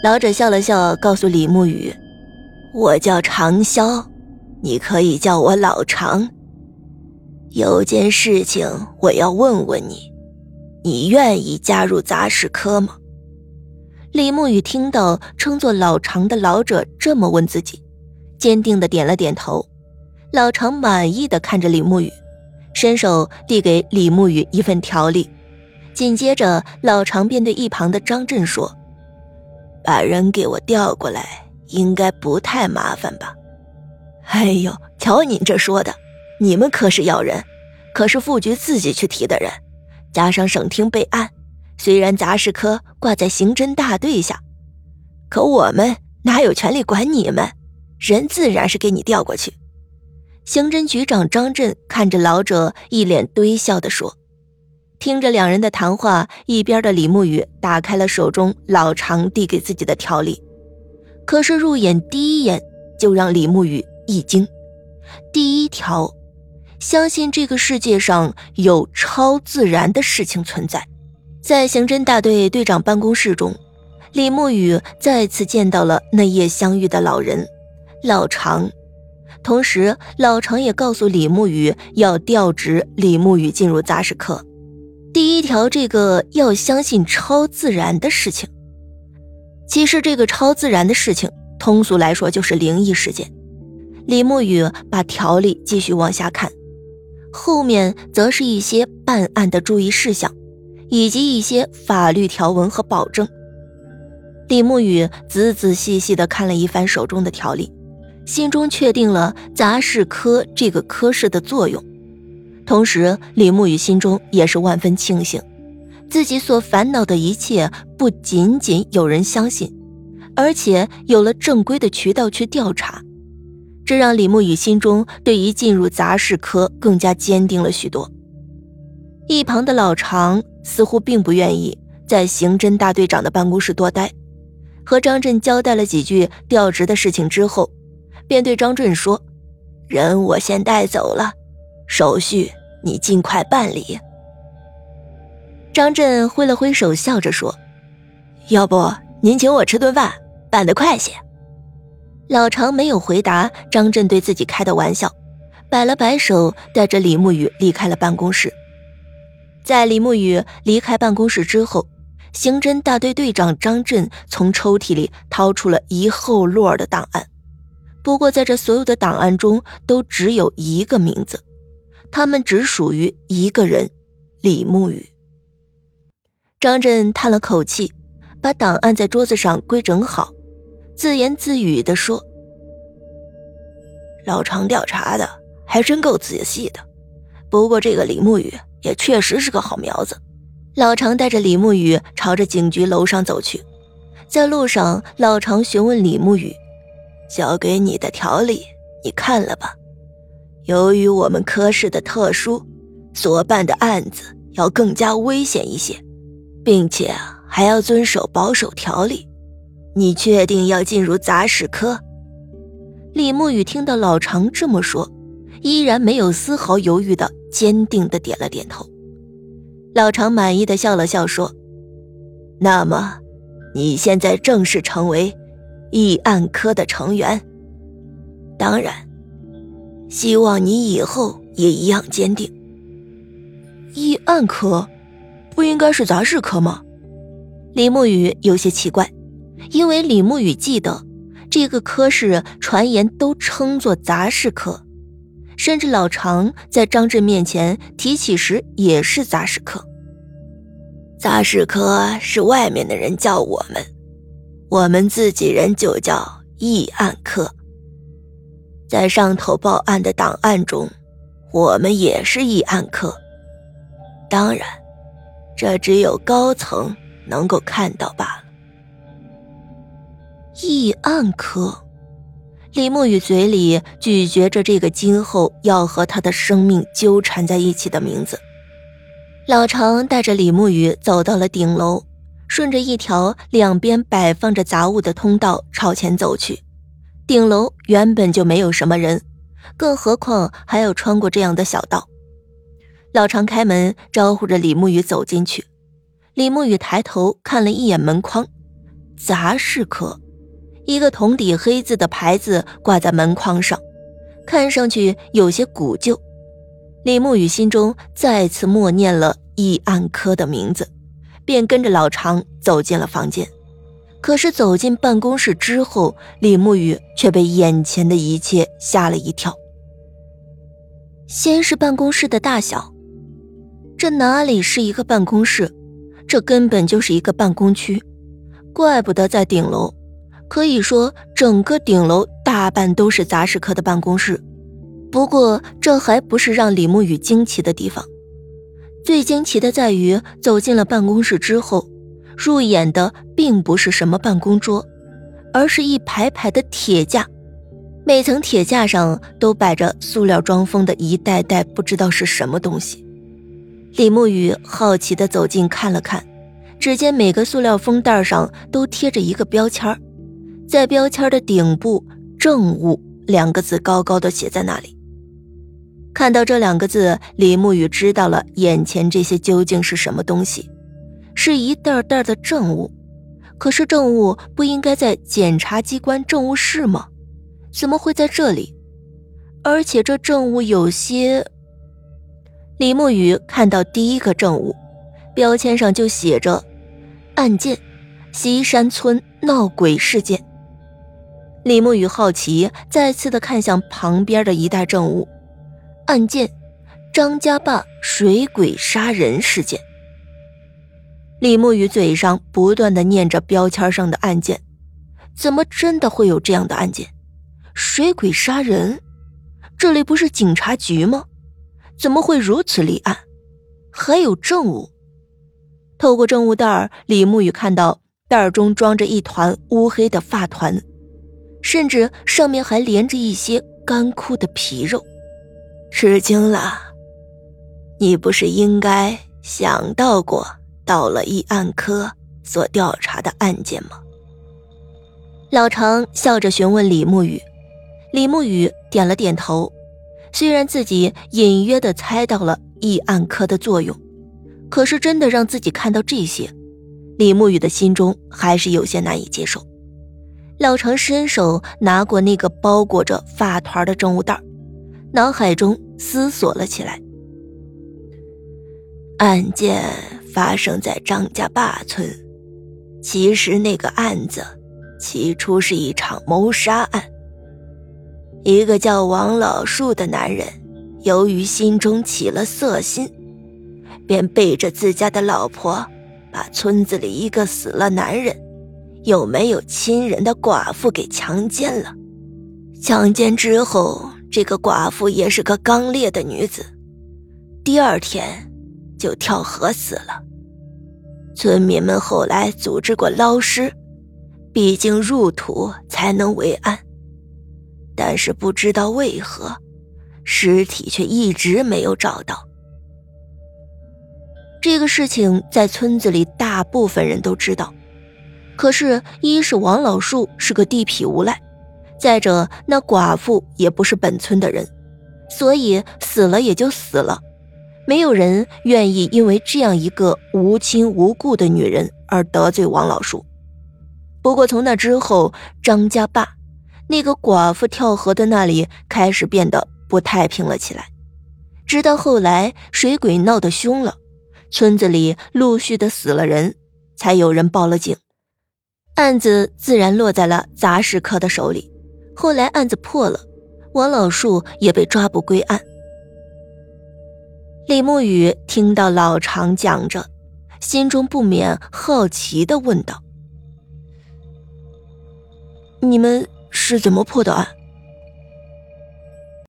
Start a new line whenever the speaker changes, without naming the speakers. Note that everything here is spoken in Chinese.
老者笑了笑，告诉李沐雨：“我叫长潇，你可以叫我老长。有件事情我要问问你，你愿意加入杂事科吗？”李沐雨听到称作老长的老者这么问自己，坚定的点了点头。老长满意的看着李沐雨，伸手递给李沐雨一份条例。紧接着，老常便对一旁的张震说：“把人给我调过来，应该不太麻烦吧？”哎呦，瞧您这说的，你们可是要人，可是副局自己去提的人，加上省厅备案，虽然杂事科挂在刑侦大队下，可我们哪有权利管你们？人自然是给你调过去。刑侦局长张震看着老者，一脸堆笑的说。听着两人的谈话，一边的李沐雨打开了手中老常递给自己的条例，可是入眼第一眼就让李沐雨一惊。第一条，相信这个世界上有超自然的事情存在。在刑侦大队队长办公室中，李沐雨再次见到了那夜相遇的老人老常，同时老常也告诉李沐雨要调职李沐雨进入杂事科。第一条，这个要相信超自然的事情。其实，这个超自然的事情，通俗来说就是灵异事件。李沐雨把条例继续往下看，后面则是一些办案的注意事项，以及一些法律条文和保证。李沐雨仔仔细细地看了一番手中的条例，心中确定了杂事科这个科室的作用。同时，李沐雨心中也是万分庆幸，自己所烦恼的一切不仅仅有人相信，而且有了正规的渠道去调查，这让李沐雨心中对于进入杂事科更加坚定了许多。一旁的老常似乎并不愿意在刑侦大队长的办公室多待，和张震交代了几句调职的事情之后，便对张震说：“人我先带走了，手续。”你尽快办理。张震挥了挥手，笑着说：“要不您请我吃顿饭，办得快些。”老常没有回答张震对自己开的玩笑，摆了摆手，带着李沐雨离开了办公室。在李沐雨离开办公室之后，刑侦大队队长张震从抽屉里掏出了一厚摞的档案，不过在这所有的档案中，都只有一个名字。他们只属于一个人，李沐雨。张震叹了口气，把档案在桌子上规整好，自言自语地说：“老常调查的还真够仔细的，不过这个李沐雨也确实是个好苗子。”老常带着李沐雨朝着警局楼上走去，在路上，老常询问李沐雨：“交给你的条例，你看了吧？”由于我们科室的特殊，所办的案子要更加危险一些，并且还要遵守保守条例。你确定要进入杂事科？李慕雨听到老常这么说，依然没有丝毫犹豫的，坚定的点了点头。老常满意的笑了笑说：“那么，你现在正式成为议案科的成员。当然。”希望你以后也一样坚定。议案科，不应该是杂事科吗？李沐雨有些奇怪，因为李沐雨记得这个科室传言都称作杂事科，甚至老常在张震面前提起时也是杂事科。杂事科是外面的人叫我们，我们自己人就叫议案科。在上头报案的档案中，我们也是议案科。当然，这只有高层能够看到罢了。议案科，李沐雨嘴里咀嚼着这个今后要和他的生命纠缠在一起的名字。老常带着李沐雨走到了顶楼，顺着一条两边摆放着杂物的通道朝前走去。顶楼原本就没有什么人，更何况还要穿过这样的小道。老常开门招呼着李沐雨走进去。李沐雨抬头看了一眼门框，杂事科，一个铜底黑字的牌子挂在门框上，看上去有些古旧。李慕雨心中再次默念了易安科的名字，便跟着老常走进了房间。可是走进办公室之后，李慕雨却被眼前的一切吓了一跳。先是办公室的大小，这哪里是一个办公室，这根本就是一个办公区。怪不得在顶楼，可以说整个顶楼大半都是杂事科的办公室。不过这还不是让李慕雨惊奇的地方，最惊奇的在于走进了办公室之后，入眼的并不是什么办公桌，而是一排排的铁架。每层铁架上都摆着塑料装封的一袋袋不知道是什么东西。李慕雨好奇地走近看了看，只见每个塑料封袋上都贴着一个标签在标签的顶部“政务”两个字高高的写在那里。看到这两个字，李慕雨知道了眼前这些究竟是什么东西，是一袋袋的证物。可是证物不应该在检察机关证物室吗？怎么会在这里？而且这证物有些……李慕雨看到第一个证物，标签上就写着“案件：西山村闹鬼事件”。李慕雨好奇，再次的看向旁边的一袋证物，“案件：张家坝水鬼杀人事件”。李慕雨嘴上不断的念着标签上的案件，怎么真的会有这样的案件？水鬼杀人，这里不是警察局吗？怎么会如此立案？还有证物。透过证物袋李慕雨看到袋中装着一团乌黑的发团，甚至上面还连着一些干枯的皮肉。吃惊了，你不是应该想到过到了一案科所调查的案件吗？老常笑着询问李慕雨。李慕雨点了点头，虽然自己隐约的猜到了议案科的作用，可是真的让自己看到这些，李慕雨的心中还是有些难以接受。老常伸手拿过那个包裹着发团的证物袋，脑海中思索了起来。案件发生在张家坝村，其实那个案子起初是一场谋杀案。一个叫王老树的男人，由于心中起了色心，便背着自家的老婆，把村子里一个死了男人，又没有亲人的寡妇给强奸了。强奸之后，这个寡妇也是个刚烈的女子，第二天就跳河死了。村民们后来组织过捞尸，毕竟入土才能为安。但是不知道为何，尸体却一直没有找到。这个事情在村子里大部分人都知道，可是，一是王老树是个地痞无赖，再者那寡妇也不是本村的人，所以死了也就死了，没有人愿意因为这样一个无亲无故的女人而得罪王老树。不过从那之后，张家坝。那个寡妇跳河的那里开始变得不太平了起来，直到后来水鬼闹得凶了，村子里陆续的死了人，才有人报了警，案子自然落在了杂事科的手里。后来案子破了，王老树也被抓捕归案。李慕雨听到老常讲着，心中不免好奇的问道：“你们？”是怎么破的案？